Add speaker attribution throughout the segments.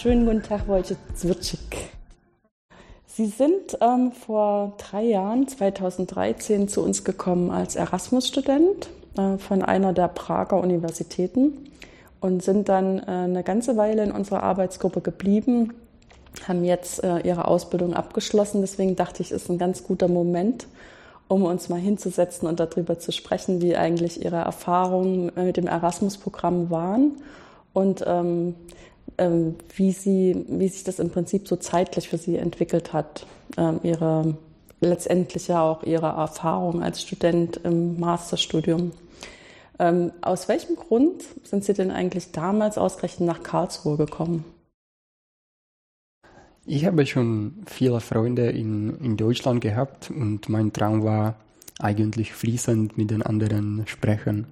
Speaker 1: Schönen guten Tag, Wojciech Zwitschik. Sie sind ähm, vor drei Jahren, 2013, zu uns gekommen als Erasmus-Student äh, von einer der Prager Universitäten und sind dann äh, eine ganze Weile in unserer Arbeitsgruppe geblieben, haben jetzt äh, ihre Ausbildung abgeschlossen. Deswegen dachte ich, ist ein ganz guter Moment, um uns mal hinzusetzen und darüber zu sprechen, wie eigentlich ihre Erfahrungen mit dem Erasmus-Programm waren und ähm, wie, sie, wie sich das im Prinzip so zeitlich für sie entwickelt hat, ähm, ihre letztendlich ja auch ihre Erfahrung als Student im Masterstudium. Ähm, aus welchem Grund sind Sie denn eigentlich damals ausgerechnet nach Karlsruhe gekommen?
Speaker 2: Ich habe schon viele Freunde in, in Deutschland gehabt und mein Traum war eigentlich fließend mit den anderen sprechen.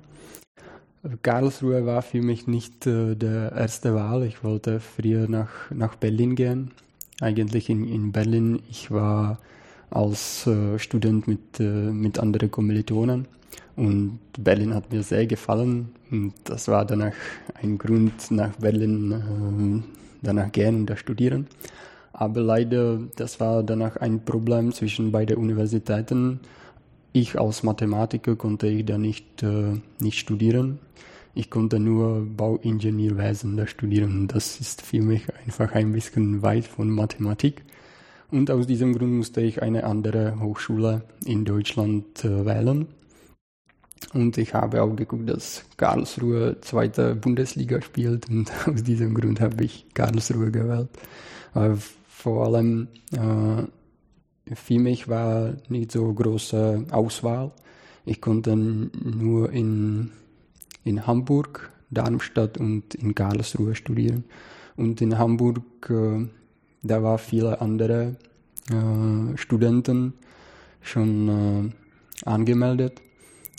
Speaker 2: Karlsruhe war für mich nicht äh, der erste Wahl. Ich wollte früher nach, nach Berlin gehen. Eigentlich in, in Berlin. Ich war als äh, Student mit, äh, mit anderen Kommilitonen und Berlin hat mir sehr gefallen und das war danach ein Grund, nach Berlin äh, danach gehen und da studieren. Aber leider, das war danach ein Problem zwischen beiden Universitäten. Ich als Mathematiker konnte ich da nicht, äh, nicht studieren. Ich konnte nur Bauingenieurwesen da studieren. Das ist für mich einfach ein bisschen weit von Mathematik. Und aus diesem Grund musste ich eine andere Hochschule in Deutschland äh, wählen. Und ich habe auch geguckt, dass Karlsruhe zweite Bundesliga spielt und aus diesem Grund habe ich Karlsruhe gewählt. Aber vor allem äh, für mich war nicht so große Auswahl. Ich konnte nur in, in Hamburg, Darmstadt und in Karlsruhe studieren. Und in Hamburg, äh, da waren viele andere äh, Studenten schon äh, angemeldet.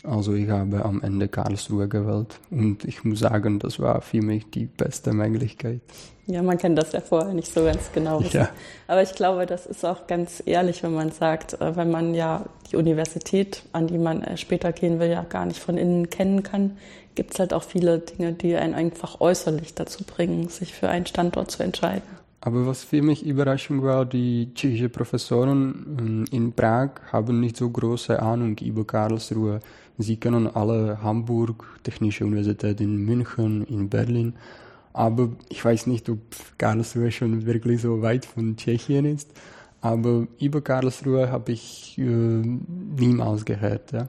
Speaker 2: Also ich habe am Ende Karlsruhe gewählt und ich muss sagen, das war für mich die beste Möglichkeit.
Speaker 1: Ja, man kann das ja vorher nicht so ganz genau wissen. Ja. Aber ich glaube, das ist auch ganz ehrlich, wenn man sagt, äh, wenn man ja die Universität, an die man äh, später gehen will, ja gar nicht von innen kennen kann, gibt es halt auch viele Dinge, die einen einfach äußerlich dazu bringen, sich für einen Standort zu entscheiden.
Speaker 2: Aber was für mich Überraschung war, die tschechische Professoren ähm, in Prag haben nicht so große Ahnung über Karlsruhe. Sie kennen alle Hamburg, Technische Universität in München, in Berlin. Aber ich weiß nicht, ob Karlsruhe schon wirklich so weit von Tschechien ist. Aber über Karlsruhe habe ich äh, niemals gehört. Ja.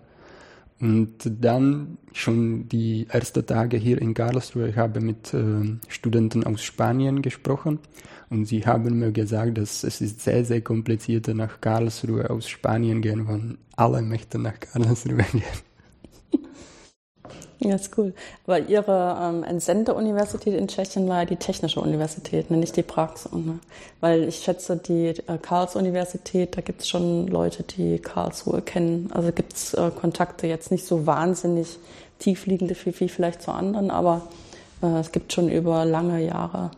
Speaker 2: Und dann schon die ersten Tage hier in Karlsruhe, ich habe mit äh, Studenten aus Spanien gesprochen und sie haben mir gesagt, dass es ist sehr, sehr kompliziert nach Karlsruhe aus Spanien gehen, weil alle möchten nach Karlsruhe gehen.
Speaker 1: Ja, ist cool. Aber Ihre ähm, Entsende-Universität in Tschechien war ja die Technische Universität, ne? nicht die Prax. Ne? Weil ich schätze, die äh, Karls-Universität, da gibt es schon Leute, die Karlsruhe kennen. Also gibt es äh, Kontakte jetzt nicht so wahnsinnig tiefliegende wie, wie vielleicht zu anderen, aber äh, es gibt schon über lange Jahre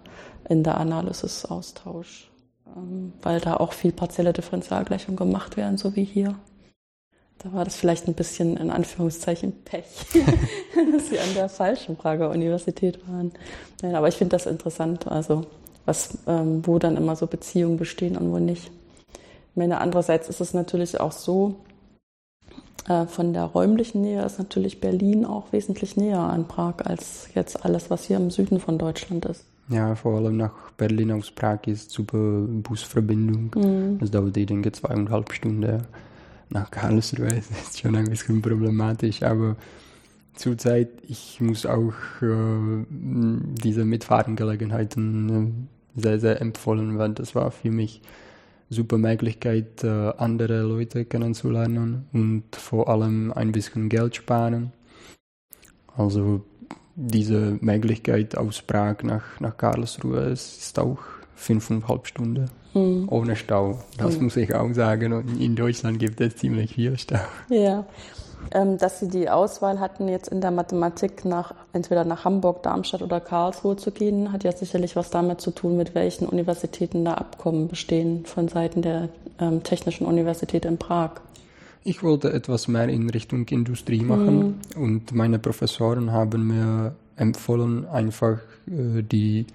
Speaker 1: in der Analysis Austausch, ähm, weil da auch viel partielle Differentialgleichung gemacht werden, so wie hier. Da war das vielleicht ein bisschen in Anführungszeichen Pech, dass sie an der falschen Prager Universität waren. Nein, aber ich finde das interessant, also was, ähm, wo dann immer so Beziehungen bestehen und wo nicht. Ich meine, andererseits ist es natürlich auch so, äh, von der räumlichen Nähe ist natürlich Berlin auch wesentlich näher an Prag als jetzt alles, was hier im Süden von Deutschland ist.
Speaker 2: Ja, vor allem nach Berlin aus Prag ist super Busverbindung. Mhm. Das dauert, ich denke, zweieinhalb Stunden nach Karlsruhe ist schon ein bisschen problematisch, aber zurzeit, ich muss auch äh, diese Mitfahrengelegenheiten äh, sehr, sehr empfehlen, weil das war für mich super Möglichkeit, äh, andere Leute kennenzulernen und vor allem ein bisschen Geld sparen. Also diese Möglichkeit aus Prag nach, nach Karlsruhe ist, auch fünfeinhalb Stunden mhm. ohne Stau. Das mhm. muss ich auch sagen. Und in Deutschland gibt es ziemlich viel Stau.
Speaker 1: Ja. Ähm, dass Sie die Auswahl hatten, jetzt in der Mathematik nach entweder nach Hamburg, Darmstadt oder Karlsruhe zu gehen, hat ja sicherlich was damit zu tun, mit welchen Universitäten da Abkommen bestehen von Seiten der ähm, Technischen Universität in Prag.
Speaker 2: Ich wollte etwas mehr in Richtung Industrie machen mhm. und meine Professoren haben mir empfohlen, einfach äh, die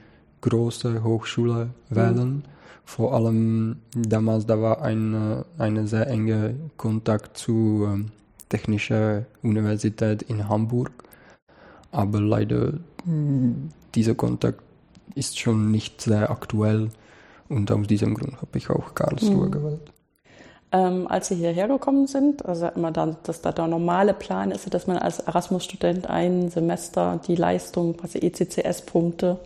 Speaker 2: große Hochschule wählen. Mhm. Vor allem damals, da war ein eine sehr enge Kontakt zu ähm, Technischer Universität in Hamburg. Aber leider, dieser Kontakt ist schon nicht sehr aktuell und aus diesem Grund habe ich auch Karlsruhe mhm. gewählt.
Speaker 1: Ähm, als Sie hierher gekommen sind, also immer dann, dass da der normale Plan ist, dass man als Erasmus-Student ein Semester die Leistung, quasi ECCS-Punkte,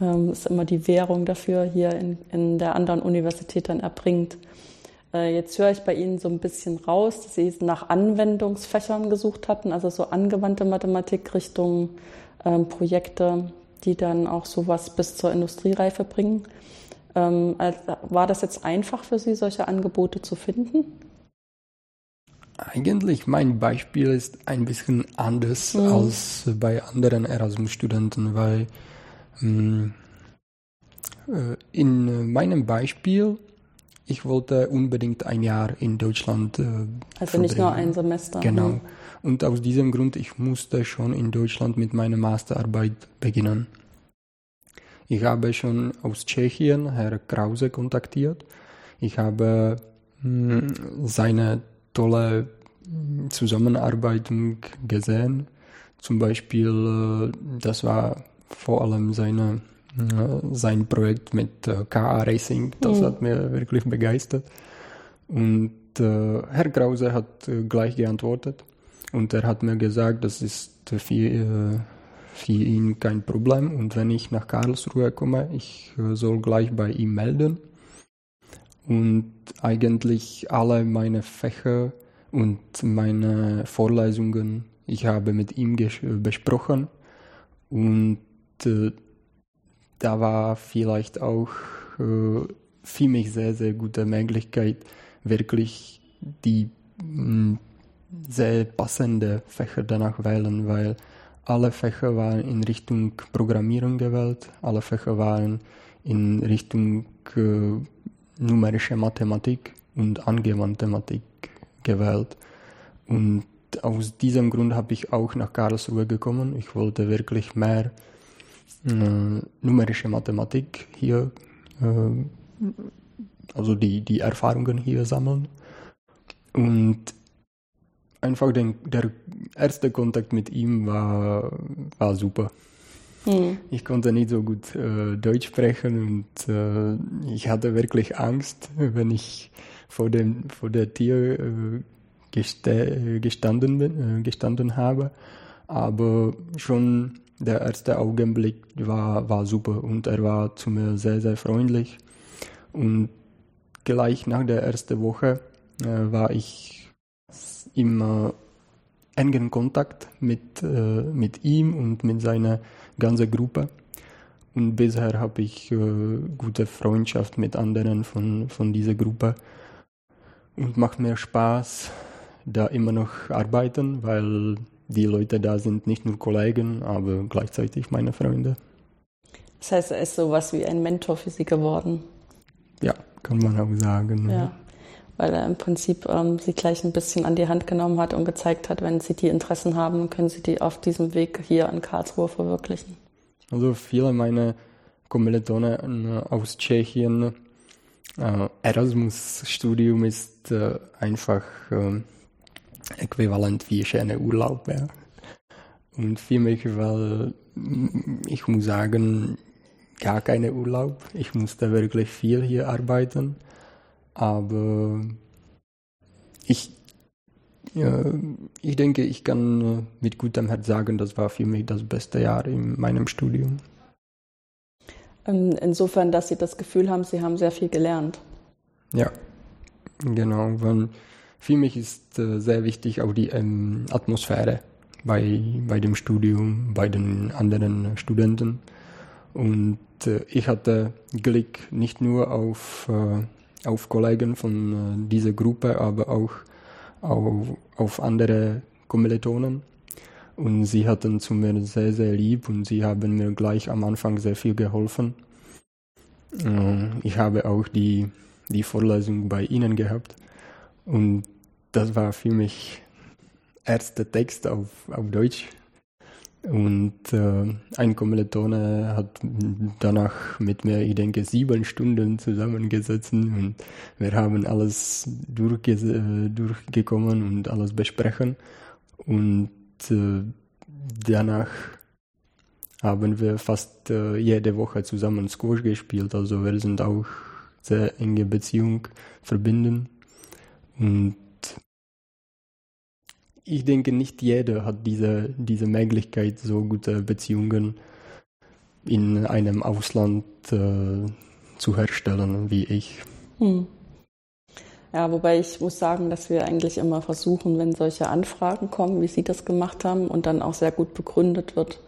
Speaker 1: ähm, ist immer die Währung dafür hier in, in der anderen Universität dann erbringt. Äh, jetzt höre ich bei Ihnen so ein bisschen raus, dass Sie nach Anwendungsfächern gesucht hatten, also so angewandte Mathematik Richtung ähm, Projekte, die dann auch sowas bis zur Industriereife bringen. Ähm, war das jetzt einfach für Sie, solche Angebote zu finden?
Speaker 2: Eigentlich mein Beispiel ist ein bisschen anders mhm. als bei anderen Erasmus-Studenten, weil ähm, äh, in meinem Beispiel ich wollte unbedingt ein Jahr in Deutschland. Äh,
Speaker 1: also verbringen. nicht nur ein Semester.
Speaker 2: Genau. Mhm. Und aus diesem Grund, ich musste schon in Deutschland mit meiner Masterarbeit beginnen. Ich habe schon aus Tschechien Herr Krause kontaktiert. Ich habe mh, hm, seine tolle Zusammenarbeit gesehen. Zum Beispiel, äh, das war vor allem seine, äh, sein Projekt mit äh, KA Racing. Das mhm. hat mir wirklich begeistert. Und Herr Krause hat gleich geantwortet. Und er hat mir gesagt, das ist für, für ihn kein Problem. Und wenn ich nach Karlsruhe komme, ich äh, soll gleich bei ihm melden. Und eigentlich alle meine Fächer und meine Vorlesungen, ich habe mit ihm besprochen. Und äh, da war vielleicht auch äh, für mich sehr, sehr gute Möglichkeit, wirklich die mh, sehr passende Fächer danach wählen, weil alle Fächer waren in Richtung Programmierung gewählt, alle Fächer waren in Richtung äh, numerische Mathematik und angewandte Mathematik gewählt. Und aus diesem Grund habe ich auch nach Karlsruhe gekommen. Ich wollte wirklich mehr äh, numerische Mathematik hier, äh, also die, die Erfahrungen hier sammeln. Und einfach den, der erste Kontakt mit ihm war, war super. Mhm. Ich konnte nicht so gut äh, Deutsch sprechen und äh, ich hatte wirklich Angst, wenn ich vor, dem, vor der Tür äh, geste, gestanden, bin, äh, gestanden habe. Aber schon der erste Augenblick war, war super und er war zu mir sehr, sehr freundlich. Und gleich nach der ersten Woche äh, war ich im engen Kontakt mit, äh, mit ihm und mit seiner ganzen Gruppe. Und bisher habe ich äh, gute Freundschaft mit anderen von, von dieser Gruppe. Und macht mir Spaß, da immer noch arbeiten, weil die Leute da sind nicht nur Kollegen, aber gleichzeitig meine Freunde.
Speaker 1: Das heißt, er ist sowas wie ein Mentor für Sie geworden.
Speaker 2: Ja, kann man auch sagen.
Speaker 1: Ja weil er im Prinzip ähm, sie gleich ein bisschen an die Hand genommen hat und gezeigt hat, wenn sie die Interessen haben, können sie die auf diesem Weg hier in Karlsruhe verwirklichen.
Speaker 2: Also viele meiner Kommilitonen äh, aus Tschechien, äh, Erasmus-Studium ist äh, einfach äh, äquivalent wie schöner Urlaub. Ja. Und für mich, weil ich muss sagen, gar keine Urlaub. Ich musste wirklich viel hier arbeiten. Aber ich, ja, ich denke, ich kann mit gutem Herz sagen, das war für mich das beste Jahr in meinem Studium.
Speaker 1: Ähm, insofern, dass Sie das Gefühl haben, Sie haben sehr viel gelernt.
Speaker 2: Ja, genau. Weil für mich ist äh, sehr wichtig auch die ähm, Atmosphäre bei, bei dem Studium, bei den anderen Studenten. Und äh, ich hatte Glück nicht nur auf äh, auf Kollegen von äh, dieser Gruppe, aber auch auf, auf andere Kommilitonen. Und sie hatten zu mir sehr, sehr lieb und sie haben mir gleich am Anfang sehr viel geholfen. Äh, ich habe auch die, die Vorlesung bei ihnen gehabt. Und das war für mich erster Text auf, auf Deutsch. Und äh, ein Kommilitone hat danach mit mir, ich denke, sieben Stunden zusammengesessen und wir haben alles durchge äh, durchgekommen und alles besprechen. Und äh, danach haben wir fast äh, jede Woche zusammen Squash gespielt. Also wir sind auch sehr enge Beziehung verbinden. Und ich denke, nicht jeder hat diese, diese Möglichkeit, so gute Beziehungen in einem Ausland äh, zu herstellen wie ich. Hm.
Speaker 1: Ja, wobei ich muss sagen, dass wir eigentlich immer versuchen, wenn solche Anfragen kommen, wie Sie das gemacht haben, und dann auch sehr gut begründet wird,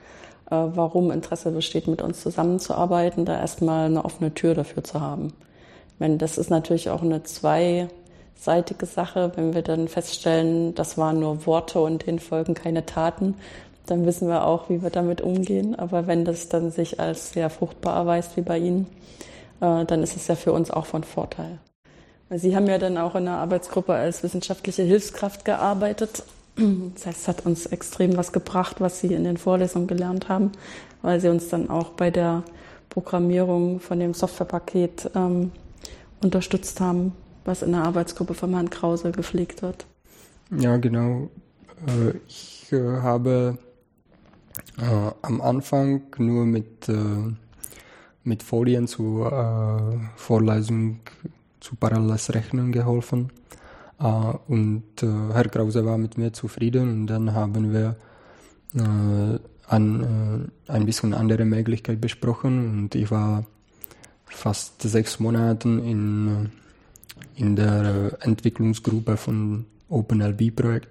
Speaker 1: äh, warum Interesse besteht, mit uns zusammenzuarbeiten, da erstmal eine offene Tür dafür zu haben. Ich meine, das ist natürlich auch eine zweiseitige Sache. Wenn wir dann feststellen, das waren nur Worte und denen folgen keine Taten, dann wissen wir auch, wie wir damit umgehen. Aber wenn das dann sich als sehr fruchtbar erweist, wie bei Ihnen, äh, dann ist es ja für uns auch von Vorteil. Sie haben ja dann auch in der Arbeitsgruppe als wissenschaftliche Hilfskraft gearbeitet. Das heißt, es hat uns extrem was gebracht, was Sie in den Vorlesungen gelernt haben, weil Sie uns dann auch bei der Programmierung von dem Softwarepaket ähm, unterstützt haben, was in der Arbeitsgruppe von Herrn Krause gepflegt wird.
Speaker 2: Ja, genau. Äh, ich äh, habe äh, am Anfang nur mit, mit Folien zur Vorlesung zu paralleles Rechnen geholfen. Und Herr Krause war mit mir zufrieden und dann haben wir an, ein bisschen andere Möglichkeit besprochen und ich war fast sechs Monate in, in der Entwicklungsgruppe von OpenLB-Projekt.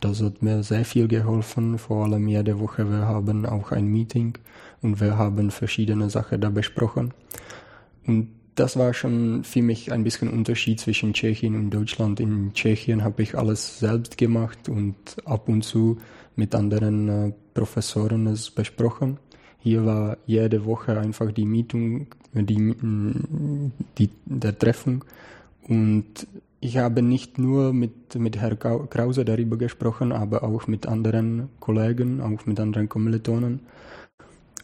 Speaker 2: Das hat mir sehr viel geholfen, vor allem jede Woche. Wir haben auch ein Meeting und wir haben verschiedene Sachen da besprochen. Und das war schon für mich ein bisschen Unterschied zwischen Tschechien und Deutschland. In Tschechien habe ich alles selbst gemacht und ab und zu mit anderen äh, Professoren es besprochen. Hier war jede Woche einfach die Meeting, die, die, der Treffung und ich habe nicht nur mit, mit Herrn Krause darüber gesprochen, aber auch mit anderen Kollegen, auch mit anderen Kommilitonen.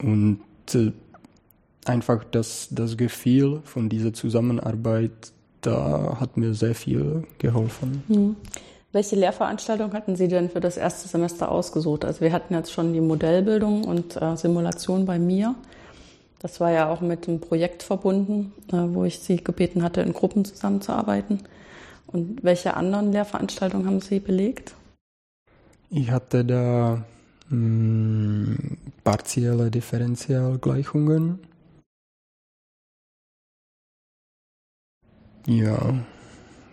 Speaker 2: Und äh, einfach das, das Gefühl von dieser Zusammenarbeit, da hat mir sehr viel geholfen.
Speaker 1: Mhm. Welche Lehrveranstaltung hatten Sie denn für das erste Semester ausgesucht? Also wir hatten jetzt schon die Modellbildung und äh, Simulation bei mir. Das war ja auch mit einem Projekt verbunden, äh, wo ich Sie gebeten hatte, in Gruppen zusammenzuarbeiten. Und welche anderen Lehrveranstaltungen haben Sie belegt?
Speaker 2: Ich hatte da mh, hm, partielle Differentialgleichungen Ja,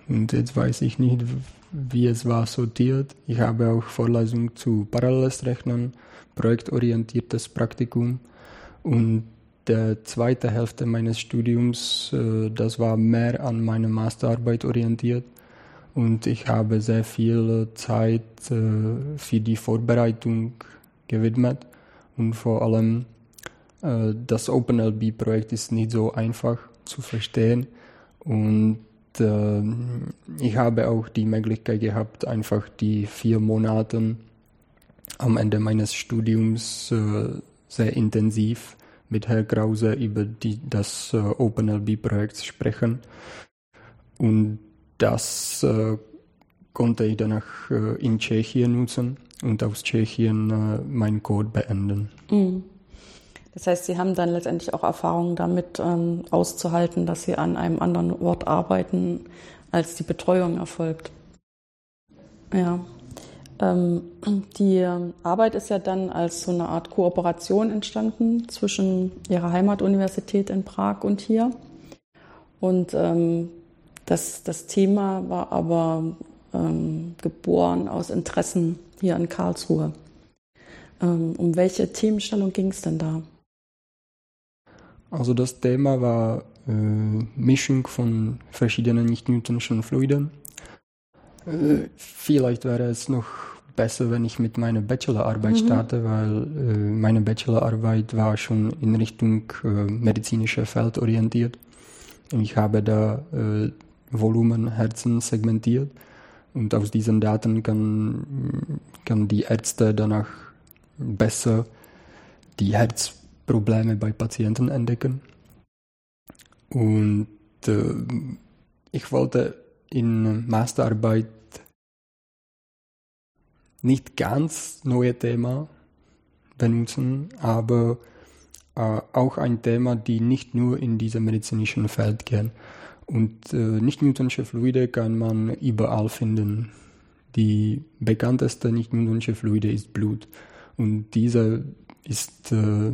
Speaker 2: und jetzt weiß ich nicht, wie es war sortiert. Ich habe auch Vorlesungen zu Paralleles Rechnen, projektorientiertes Praktikum und der zweite Hälfte meines Studiums, äh, das war mehr an meine Masterarbeit orientiert. Und ich habe sehr viel Zeit äh, für die Vorbereitung gewidmet. Und vor allem äh, das OpenLB-Projekt ist nicht so einfach zu verstehen. Und äh, ich habe auch die Möglichkeit gehabt, einfach die vier Monate am Ende meines Studiums äh, sehr intensiv mit Herrn Krause über die, das äh, OpenLB-Projekt sprechen. Und das äh, konnte ich danach äh, in Tschechien nutzen und aus Tschechien äh, meinen Code beenden. Mhm.
Speaker 1: Das heißt, Sie haben dann letztendlich auch Erfahrungen damit ähm, auszuhalten, dass Sie an einem anderen Ort arbeiten, als die Betreuung erfolgt. Ja. Ähm, die Arbeit ist ja dann als so eine Art Kooperation entstanden zwischen Ihrer Heimatuniversität in Prag und hier. Und ähm, das, das Thema war aber ähm, geboren aus Interessen hier in Karlsruhe. Ähm, um welche Themenstellung ging es denn da?
Speaker 2: Also das Thema war äh, Mischung von verschiedenen nicht-newtonischen Fluiden. Vielleicht wäre es noch besser, wenn ich mit meiner Bachelorarbeit mhm. starte, weil äh, meine Bachelorarbeit war schon in Richtung äh, medizinischer Feld orientiert. Ich habe da äh, Volumen Herzen segmentiert und aus diesen Daten kann, kann die Ärzte danach besser die Herzprobleme bei Patienten entdecken. Und äh, ich wollte in Masterarbeit nicht ganz neue Thema benutzen, aber äh, auch ein Thema, die nicht nur in diesem medizinischen Feld gehen. Und äh, nicht Newtonsche Fluide kann man überall finden. Die bekannteste nicht Newtonsche Fluide ist Blut. Und dieser ist, äh,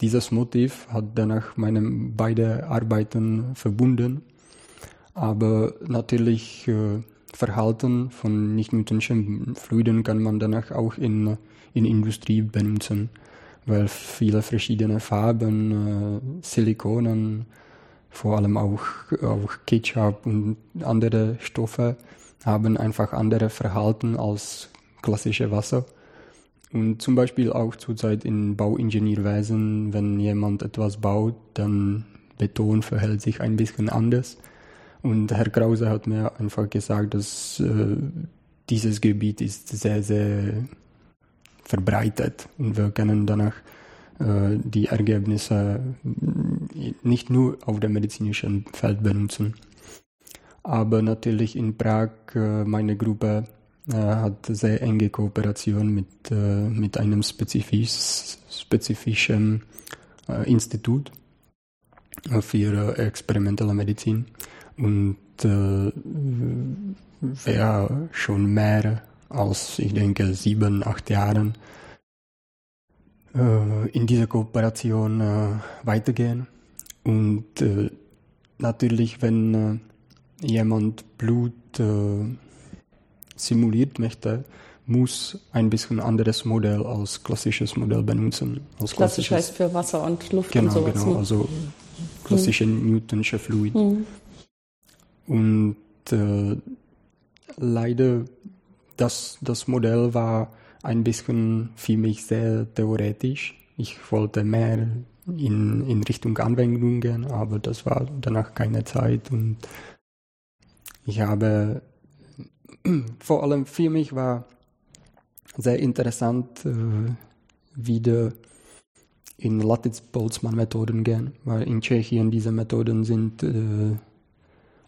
Speaker 2: dieses Motiv hat danach meine beide Arbeiten verbunden. Aber natürlich äh, Verhalten von nicht Newtonschen Fluiden kann man danach auch in, in Industrie benutzen, weil viele verschiedene Farben, äh, Silikonen, vor allem auch, auch Ketchup und andere Stoffe haben einfach andere Verhalten als klassische Wasser. Und zum Beispiel auch zurzeit in Bauingenieurwesen, wenn jemand etwas baut, dann Beton verhält sich ein bisschen anders. Und Herr Krause hat mir einfach gesagt, dass äh, dieses Gebiet ist sehr, sehr verbreitet und wir können danach äh, die Ergebnisse nicht nur auf dem medizinischen Feld benutzen. Aber natürlich in Prag, äh, meine Gruppe äh, hat sehr enge Kooperation mit, mit einem spezifisch, spezifischen Institut für experimentelle Medizin. Und wer schon mehr als, ich denke, sieben, acht Jahren äh, in dieser Kooperation äh, weitergehen. Und äh, natürlich, wenn jemand Blut simuliert möchte, muss ein bisschen anderes Modell als klassisches Modell benutzen.
Speaker 1: Als Klassisch heißt für Wasser und Luft
Speaker 2: genau,
Speaker 1: und
Speaker 2: sowas. Genau, also klassische mhm. Newtonsche Fluid. Mhm. Und äh, leider, das, das Modell war ein bisschen für mich sehr theoretisch. Ich wollte mehr in, in Richtung Anwendung gehen, aber das war danach keine Zeit und ich habe vor allem für mich war sehr interessant äh, wieder in Lattice-Boltzmann-Methoden gehen, weil in Tschechien diese Methoden sind äh,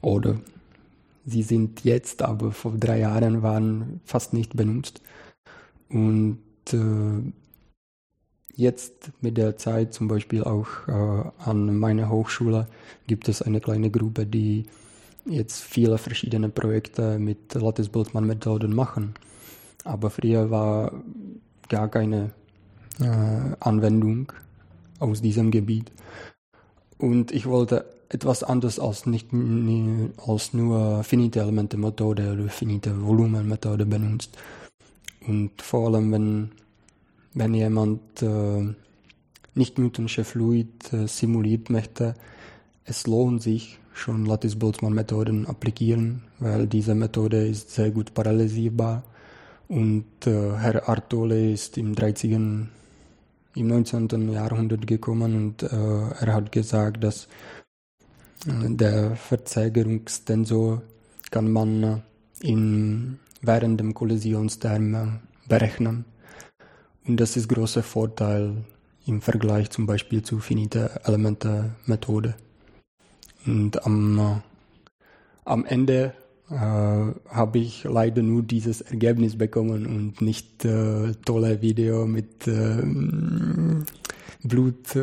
Speaker 2: oder sie sind jetzt, aber vor drei Jahren waren fast nicht benutzt. Und äh, jetzt mit der Zeit, zum Beispiel auch äh, an meiner Hochschule, gibt es eine kleine Gruppe, die jetzt viele verschiedene Projekte mit Lattice-Boltzmann-Methoden machen. Aber früher war gar keine äh, Anwendung aus diesem Gebiet. Und ich wollte etwas anderes als nicht als nur finite Elemente Methode oder finite Volumen Methode benutzt. Und vor allem, wenn, wenn jemand äh, nicht Newtonsche Fluid äh, simuliert möchte, es lohnt sich schon Lattice-Boltzmann-Methoden applizieren, weil diese Methode ist sehr gut paralysierbar. Und äh, Herr Artole ist im 30. im 19. Jahrhundert gekommen und äh, er hat gesagt, dass der Verzögerungstensor kann man äh, in während dem Kollisionsterm berechnen. Und das ist großer Vorteil im Vergleich zum Beispiel zu finite Elemente Methode. Und am, äh, am Ende äh, habe ich leider nur dieses Ergebnis bekommen und nicht äh, tolle Video mit äh, Blut,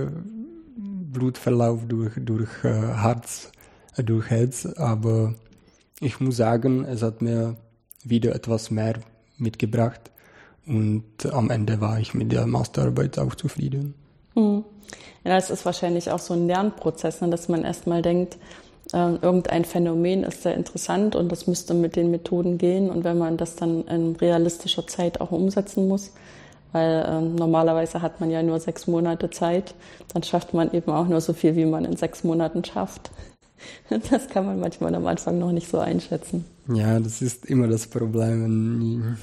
Speaker 2: Blutverlauf durch, durch äh, Herz, durch Herz. Aber ich muss sagen, es hat mir wieder etwas mehr mitgebracht. Und am Ende war ich mit der Masterarbeit auch zufrieden.
Speaker 1: Hm. Ja, das ist wahrscheinlich auch so ein Lernprozess, ne, dass man erstmal denkt, äh, irgendein Phänomen ist sehr interessant und das müsste mit den Methoden gehen. Und wenn man das dann in realistischer Zeit auch umsetzen muss, weil äh, normalerweise hat man ja nur sechs Monate Zeit, dann schafft man eben auch nur so viel, wie man in sechs Monaten schafft. Das kann man manchmal am Anfang noch nicht so einschätzen.
Speaker 2: Ja, das ist immer das Problem.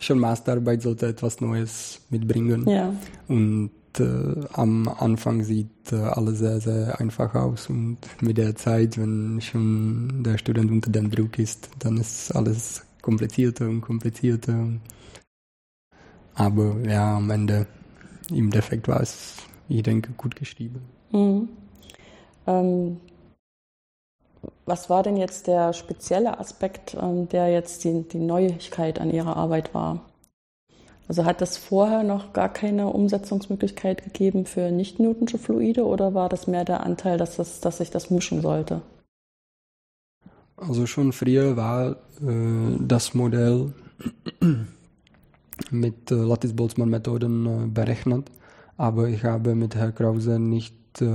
Speaker 2: Schon Masterarbeit sollte etwas Neues mitbringen.
Speaker 1: Ja.
Speaker 2: Und äh, am Anfang sieht äh, alles sehr, sehr einfach aus. Und mit der Zeit, wenn schon der Student unter dem Druck ist, dann ist alles komplizierter und komplizierter. Aber ja, am Ende, im Defekt war es, ich denke, gut geschrieben. Mhm.
Speaker 1: Ähm, was war denn jetzt der spezielle Aspekt, ähm, der jetzt die, die Neuigkeit an Ihrer Arbeit war? Also hat es vorher noch gar keine Umsetzungsmöglichkeit gegeben für nicht-Newtonsche Fluide oder war das mehr der Anteil, dass, das, dass sich das mischen sollte?
Speaker 2: Also schon früher war äh, das Modell mit äh, Lattice-Boltzmann-Methoden äh, berechnet, aber ich habe mit Herrn Krause nicht äh,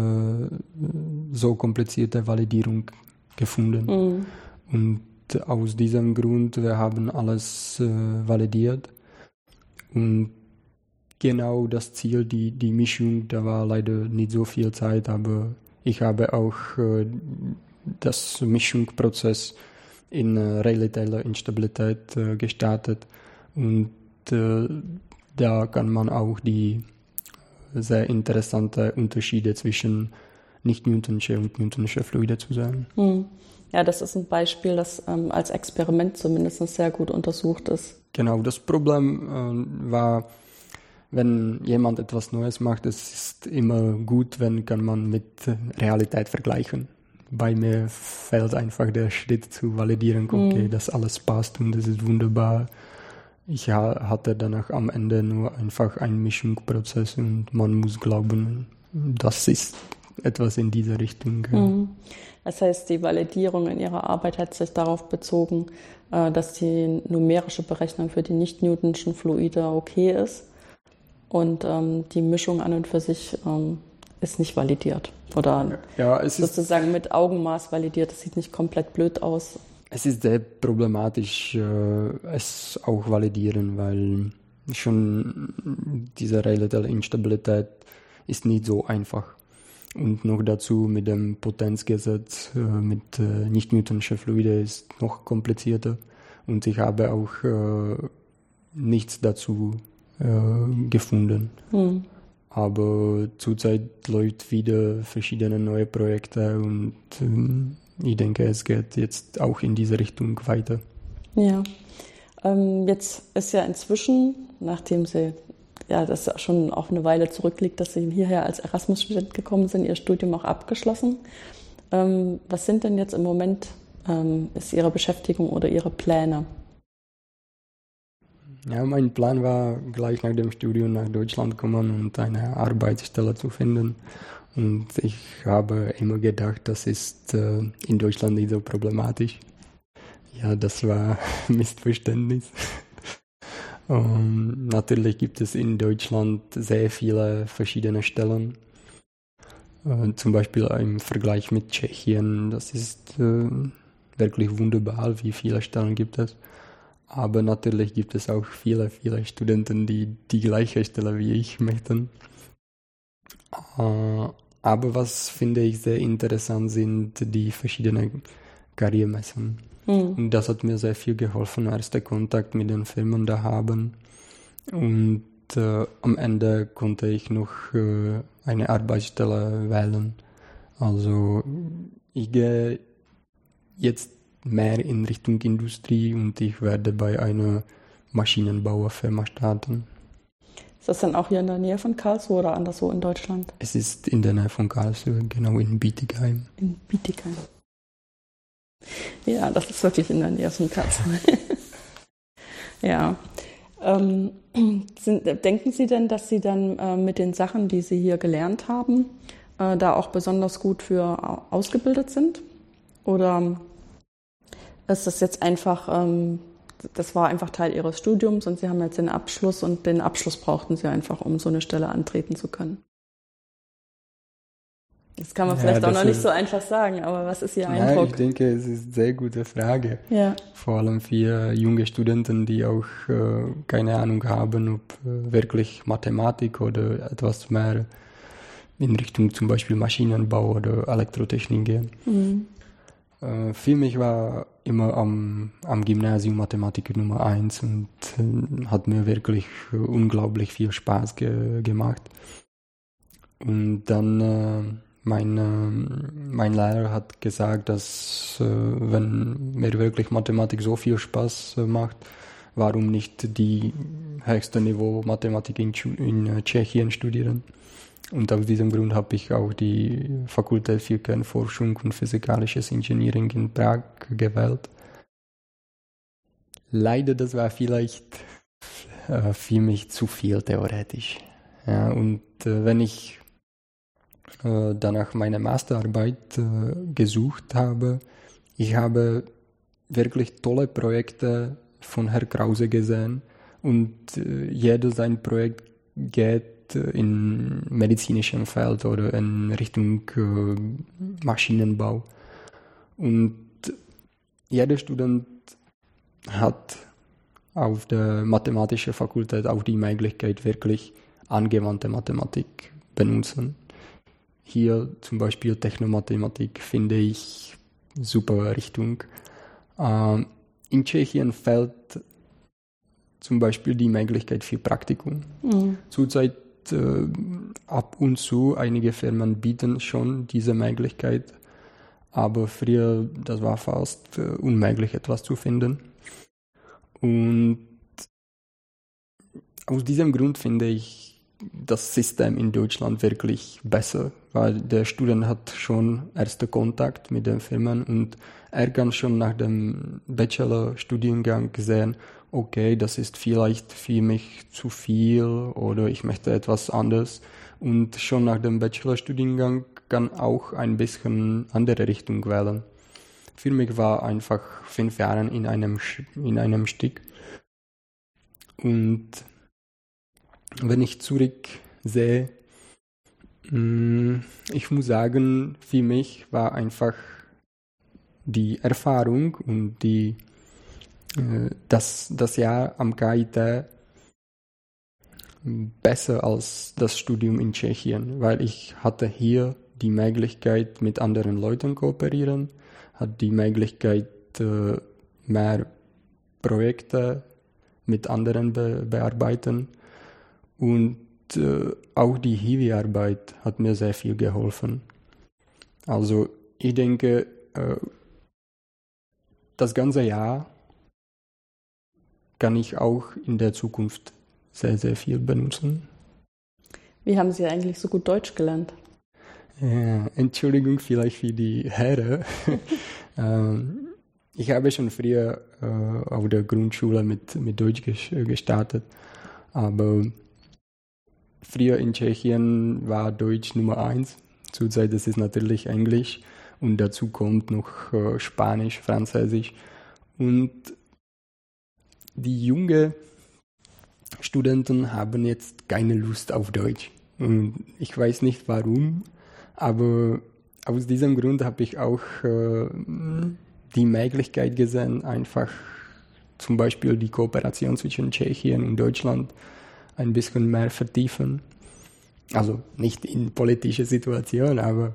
Speaker 2: so komplizierte Validierung gefunden. Mhm. Und aus diesem Grund, wir haben alles validiert und genau das Ziel, die, die Mischung, da war leider nicht so viel Zeit, aber ich habe auch äh, das Mischungsprozess in äh, relativer Instabilität äh, gestartet und da kann man auch die sehr interessanten Unterschiede zwischen nicht Newtonsche und Newtonsche Fluide zu sehen. Hm.
Speaker 1: Ja, das ist ein Beispiel, das ähm, als Experiment zumindest sehr gut untersucht ist.
Speaker 2: Genau, das Problem äh, war, wenn jemand etwas Neues macht, es ist immer gut, wenn kann man mit Realität vergleichen. Bei mir fällt einfach der Schritt zu validieren, okay, mhm. das alles passt und es ist wunderbar. Ich hatte danach am Ende nur einfach einen Mischungsprozess und man muss glauben, das ist etwas in diese Richtung. Mhm.
Speaker 1: Das heißt, die Validierung in Ihrer Arbeit hat sich darauf bezogen, äh, dass die numerische Berechnung für die nicht-Newtonschen Fluide okay ist und ähm, die Mischung an und für sich ähm, ist nicht validiert oder ja, sozusagen mit Augenmaß validiert. Das sieht nicht komplett blöd aus.
Speaker 2: Es ist sehr problematisch, äh, es auch validieren, weil schon diese relative Instabilität ist nicht so einfach. Und noch dazu mit dem Potenzgesetz äh, mit äh, nicht-Newtonsche Fluide ist noch komplizierter. Und ich habe auch äh, nichts dazu äh, gefunden. Mhm. Aber zurzeit läuft wieder verschiedene neue Projekte und ähm, ich denke, es geht jetzt auch in diese Richtung weiter.
Speaker 1: Ja, ähm, jetzt ist ja inzwischen, nachdem Sie ja, das schon auch eine Weile zurückliegt, dass Sie hierher als Erasmus-Student gekommen sind, Ihr Studium auch abgeschlossen. Ähm, was sind denn jetzt im Moment ähm, ist Ihre Beschäftigung oder Ihre Pläne?
Speaker 2: Ja, mein Plan war, gleich nach dem Studium nach Deutschland kommen und eine Arbeitsstelle zu finden. Und ich habe immer gedacht, das ist äh, in Deutschland nicht so problematisch. Ja, das war Missverständnis. Um, natürlich gibt es in Deutschland sehr viele verschiedene Stellen. Uh, zum Beispiel im Vergleich mit Tschechien, das ist uh, wirklich wunderbar, wie viele Stellen gibt es. Aber natürlich gibt es auch viele, viele Studenten, die die gleiche Stelle wie ich möchten. Uh, aber was finde ich sehr interessant sind die verschiedenen Karrieremessen. Mhm. Und das hat mir sehr viel geholfen, erster Kontakt mit den Firmen da haben. Und äh, am Ende konnte ich noch äh, eine Arbeitsstelle wählen. Also ich gehe jetzt mehr in Richtung Industrie und ich werde bei einer Maschinenbauerfirma starten.
Speaker 1: Ist das dann auch hier in der Nähe von Karlsruhe oder anderswo in Deutschland?
Speaker 2: Es ist in der Nähe von Karlsruhe, genau in Bietigheim.
Speaker 1: In Bietigheim. Ja, das ist wirklich in der Nähe von Katzen. ja. Ähm, sind, denken Sie denn, dass Sie dann äh, mit den Sachen, die Sie hier gelernt haben, äh, da auch besonders gut für ausgebildet sind? Oder ist das jetzt einfach, ähm, das war einfach Teil Ihres Studiums und Sie haben jetzt den Abschluss und den Abschluss brauchten Sie einfach, um so eine Stelle antreten zu können? Das kann man ja, vielleicht auch noch nicht so einfach sagen, aber was ist Ihr Eindruck?
Speaker 2: Ja, ich denke, es ist eine sehr gute Frage. Ja. Vor allem für junge Studenten, die auch äh, keine Ahnung haben, ob äh, wirklich Mathematik oder etwas mehr in Richtung zum Beispiel Maschinenbau oder Elektrotechnik gehen. Mhm. Äh, für mich war immer am, am Gymnasium Mathematik Nummer eins und äh, hat mir wirklich unglaublich viel Spaß ge gemacht. Und dann äh, mein, äh, mein Lehrer hat gesagt, dass äh, wenn mir wirklich Mathematik so viel Spaß äh, macht, warum nicht die höchste Niveau Mathematik in, in äh, Tschechien studieren. Und aus diesem Grund habe ich auch die Fakultät für Kernforschung und Physikalisches Engineering in Prag gewählt. Leider, das war vielleicht äh, für mich zu viel theoretisch. Ja, und äh, wenn ich äh, danach meine Masterarbeit äh, gesucht habe, ich habe wirklich tolle Projekte von Herr Krause gesehen und äh, jeder sein Projekt geht äh, in medizinischem Feld oder in Richtung äh, Maschinenbau. Und jeder Student hat auf der mathematischen Fakultät auch die Möglichkeit, wirklich angewandte Mathematik benutzen. Hier zum Beispiel Technomathematik finde ich super Richtung. Ähm, in Tschechien fällt zum Beispiel die Möglichkeit für Praktikum. Mhm. Zurzeit äh, ab und zu, einige Firmen bieten schon diese Möglichkeit, aber früher, das war fast äh, unmöglich, etwas zu finden. Und aus diesem Grund finde ich das System in Deutschland wirklich besser, weil der Student hat schon ersten Kontakt mit den Firmen und er kann schon nach dem Bachelor-Studiengang sehen, okay, das ist vielleicht für mich zu viel oder ich möchte etwas anderes. Und schon nach dem Bachelor-Studiengang kann auch ein bisschen andere Richtung wählen. Für mich war einfach fünf Jahre in einem, in einem Stück. Und wenn ich zurück sehe, mm, ich muss sagen, für mich war einfach die Erfahrung und die, äh, das, Jahr am KIT besser als das Studium in Tschechien, weil ich hatte hier die Möglichkeit, mit anderen Leuten kooperieren, hatte die Möglichkeit, äh, mehr Projekte mit anderen be bearbeiten und äh, auch die Hiwi-Arbeit hat mir sehr viel geholfen. Also ich denke, äh, das ganze Jahr kann ich auch in der Zukunft sehr, sehr viel benutzen.
Speaker 1: Wie haben Sie eigentlich so gut Deutsch gelernt?
Speaker 2: Ja, Entschuldigung vielleicht für die Herren. ähm, ich habe schon früher äh, auf der Grundschule mit, mit Deutsch gestartet, aber früher in Tschechien war Deutsch Nummer eins. Zurzeit ist es natürlich Englisch und dazu kommt noch äh, Spanisch, Französisch. Und die jungen Studenten haben jetzt keine Lust auf Deutsch. Und ich weiß nicht warum, aber aus diesem Grund habe ich auch äh, die Möglichkeit gesehen, einfach zum Beispiel die Kooperation zwischen Tschechien und Deutschland ein bisschen mehr vertiefen. Also nicht in politische Situation, aber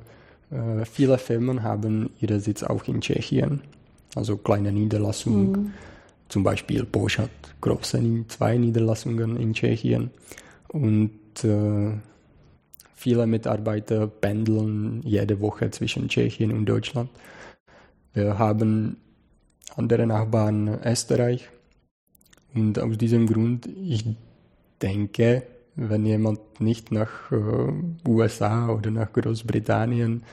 Speaker 2: äh, viele Firmen haben ihren Sitz auch in Tschechien, also kleine Niederlassungen. Mhm. Zum Beispiel Bosch hat große zwei Niederlassungen in Tschechien und äh, viele Mitarbeiter pendeln jede Woche zwischen Tschechien und Deutschland. Wir haben andere Nachbarn Österreich und aus diesem Grund, ich denke, wenn jemand nicht nach äh, USA oder nach Großbritannien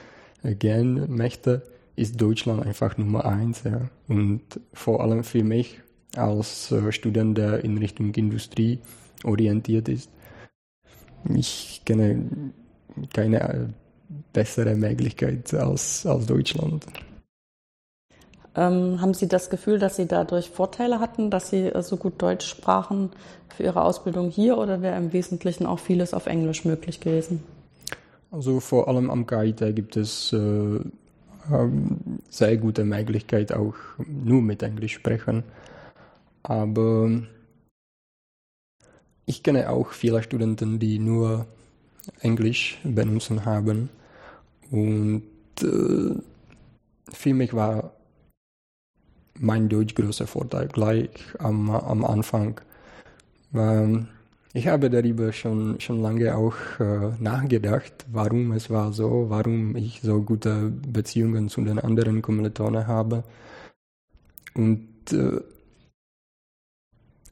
Speaker 2: äh, gehen möchte, ist Deutschland einfach Nummer eins. Ja. Und vor allem für mich als äh, Student, der in Richtung Industrie orientiert ist, ich kenne keine äh, bessere Möglichkeit als, als Deutschland.
Speaker 1: Ähm, haben Sie das Gefühl, dass Sie dadurch Vorteile hatten, dass Sie äh, so gut Deutsch sprachen für Ihre Ausbildung hier oder wäre im Wesentlichen auch vieles auf Englisch möglich gewesen?
Speaker 2: Also vor allem am KIT gibt es äh, ähm, sehr gute Möglichkeit auch nur mit Englisch sprechen. Aber ich kenne auch viele Studenten, die nur Englisch benutzen haben. Und äh, für mich war mein Deutsch großer Vorteil gleich am, am Anfang. Ähm, ich habe darüber schon, schon lange auch äh, nachgedacht, warum es war so, warum ich so gute Beziehungen zu den anderen Kommilitonen habe. Und äh,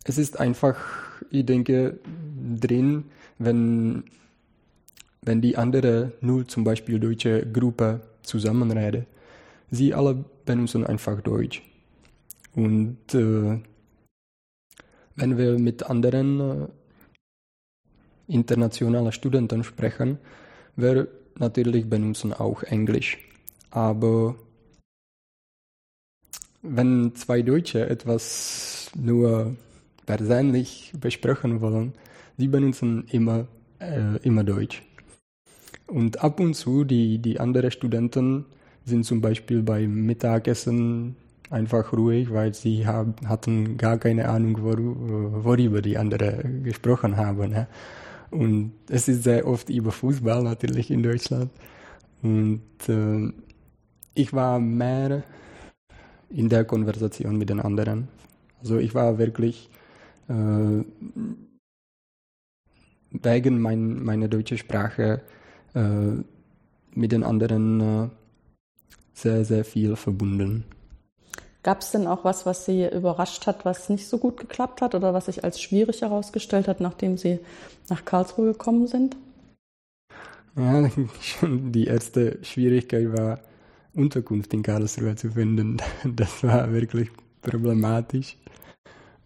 Speaker 2: es ist einfach, ich denke, drin, wenn, wenn die andere nur zum Beispiel deutsche Gruppe zusammenreden. Sie alle benutzen einfach Deutsch. Und äh, wenn wir mit anderen internationalen Studenten sprechen, wir natürlich benutzen auch Englisch. Aber wenn zwei Deutsche etwas nur persönlich besprechen wollen, sie benutzen immer, äh, immer Deutsch. Und ab und zu die, die anderen Studenten sind zum Beispiel beim Mittagessen einfach ruhig, weil sie haben, hatten gar keine Ahnung, wor, worüber die anderen gesprochen haben. Ja. Und es ist sehr oft über Fußball natürlich in Deutschland. Und äh, ich war mehr in der Konversation mit den anderen. Also ich war wirklich äh, wegen mein, meiner deutschen Sprache äh, mit den anderen äh, sehr, sehr viel verbunden.
Speaker 1: Gab es denn auch was, was Sie überrascht hat, was nicht so gut geklappt hat oder was sich als schwierig herausgestellt hat, nachdem Sie nach Karlsruhe gekommen sind?
Speaker 2: Ja, die erste Schwierigkeit war, Unterkunft in Karlsruhe zu finden. Das war wirklich problematisch.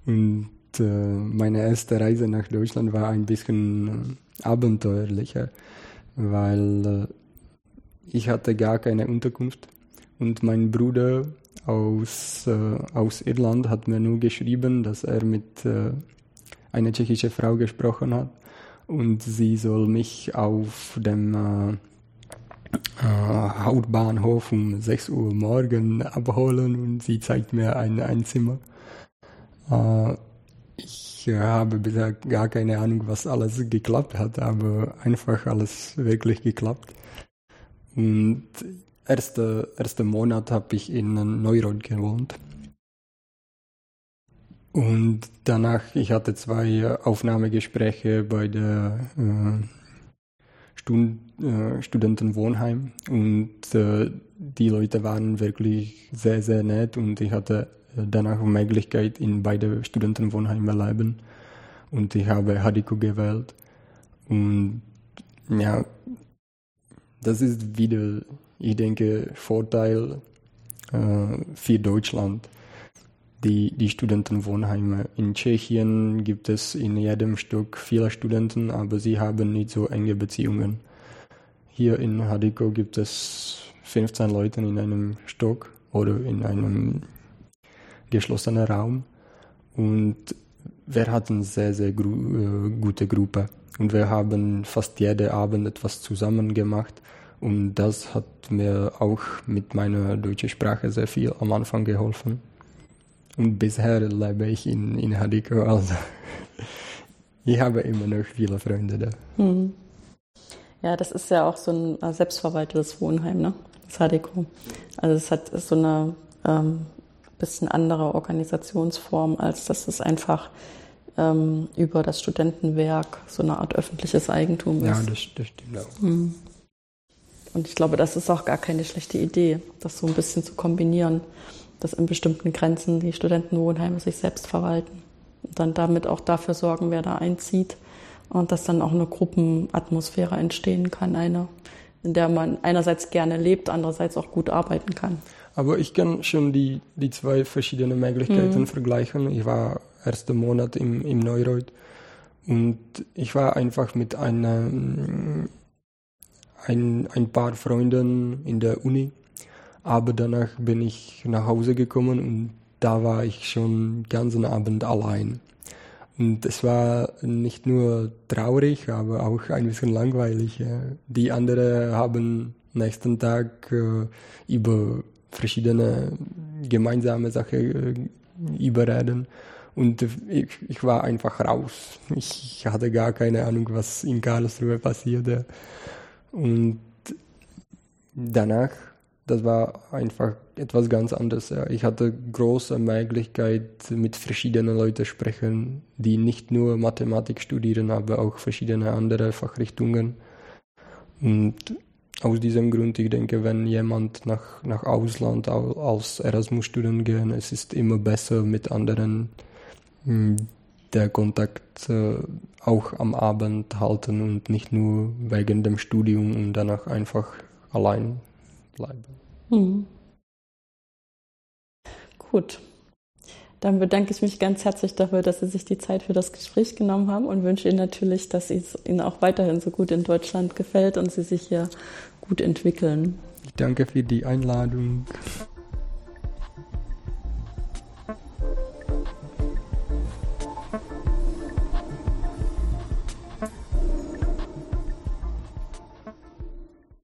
Speaker 2: Und äh, meine erste Reise nach Deutschland war ein bisschen abenteuerlicher, weil äh, ich hatte gar keine Unterkunft und mein Bruder aus, äh, aus Irland hat mir nur geschrieben, dass er mit äh, einer tschechischen Frau gesprochen hat und sie soll mich auf dem äh, äh Hauptbahnhof um 6 Uhr morgen abholen und sie zeigt mir ein, ein Zimmer. Äh, ich habe bisher gar keine Ahnung, was alles geklappt hat, aber einfach alles wirklich geklappt. Und erste, erste Monat habe ich in Neurod gewohnt. Und danach, ich hatte zwei Aufnahmegespräche bei der äh, Stund, äh, Studentenwohnheim. Und äh, die Leute waren wirklich sehr, sehr nett. Und ich hatte danach Möglichkeit in beide Studentenwohnheime leben und ich habe Hadiko gewählt. Und ja, das ist wieder ich denke, Vorteil äh, für Deutschland. Die, die Studentenwohnheime. In Tschechien gibt es in jedem Stück viele Studenten, aber sie haben nicht so enge Beziehungen. Hier in Hadiko gibt es 15 Leute in einem Stock oder in einem geschlossenen Raum und wir hatten sehr, sehr gru äh, gute Gruppe und wir haben fast jeden Abend etwas zusammen gemacht und das hat mir auch mit meiner deutschen Sprache sehr viel am Anfang geholfen. Und bisher lebe ich in, in Hadiko, also ich habe immer noch viele Freunde da. Hm.
Speaker 1: Ja, das ist ja auch so ein äh, selbstverwaltetes Wohnheim, ne? Das Hadiko. Also es hat so eine ähm, bisschen andere Organisationsform, als dass es einfach ähm, über das Studentenwerk so eine Art öffentliches Eigentum ist.
Speaker 2: Ja, das, das stimmt auch. Hm.
Speaker 1: Und ich glaube, das ist auch gar keine schlechte Idee, das so ein bisschen zu kombinieren, dass in bestimmten Grenzen die Studentenwohnheime sich selbst verwalten und dann damit auch dafür sorgen, wer da einzieht und dass dann auch eine Gruppenatmosphäre entstehen kann, eine, in der man einerseits gerne lebt, andererseits auch gut arbeiten kann.
Speaker 2: Aber ich kann schon die, die zwei verschiedenen Möglichkeiten mhm. vergleichen. Ich war ersten Monat im, im Neureuth und ich war einfach mit einer ein, ein paar Freunden in der Uni, aber danach bin ich nach Hause gekommen und da war ich schon den ganzen Abend allein. Und es war nicht nur traurig, aber auch ein bisschen langweilig. Ja. Die anderen haben nächsten Tag äh, über verschiedene gemeinsame Sachen äh, überreden. Und ich, ich, war einfach raus. Ich hatte gar keine Ahnung, was in Karlsruhe passierte. Und danach, das war einfach etwas ganz anderes. Ich hatte große Möglichkeit, mit verschiedenen Leuten sprechen, die nicht nur Mathematik studieren, aber auch verschiedene andere Fachrichtungen. Und aus diesem Grund, ich denke, wenn jemand nach, nach Ausland als Erasmus-Student geht, es ist immer besser mit anderen hm, der Kontakt äh, auch am Abend halten und nicht nur wegen dem Studium und danach einfach allein bleiben. Mhm.
Speaker 1: Gut. Dann bedanke ich mich ganz herzlich dafür, dass Sie sich die Zeit für das Gespräch genommen haben und wünsche Ihnen natürlich, dass es Ihnen auch weiterhin so gut in Deutschland gefällt und Sie sich hier gut entwickeln.
Speaker 2: Ich danke für die Einladung.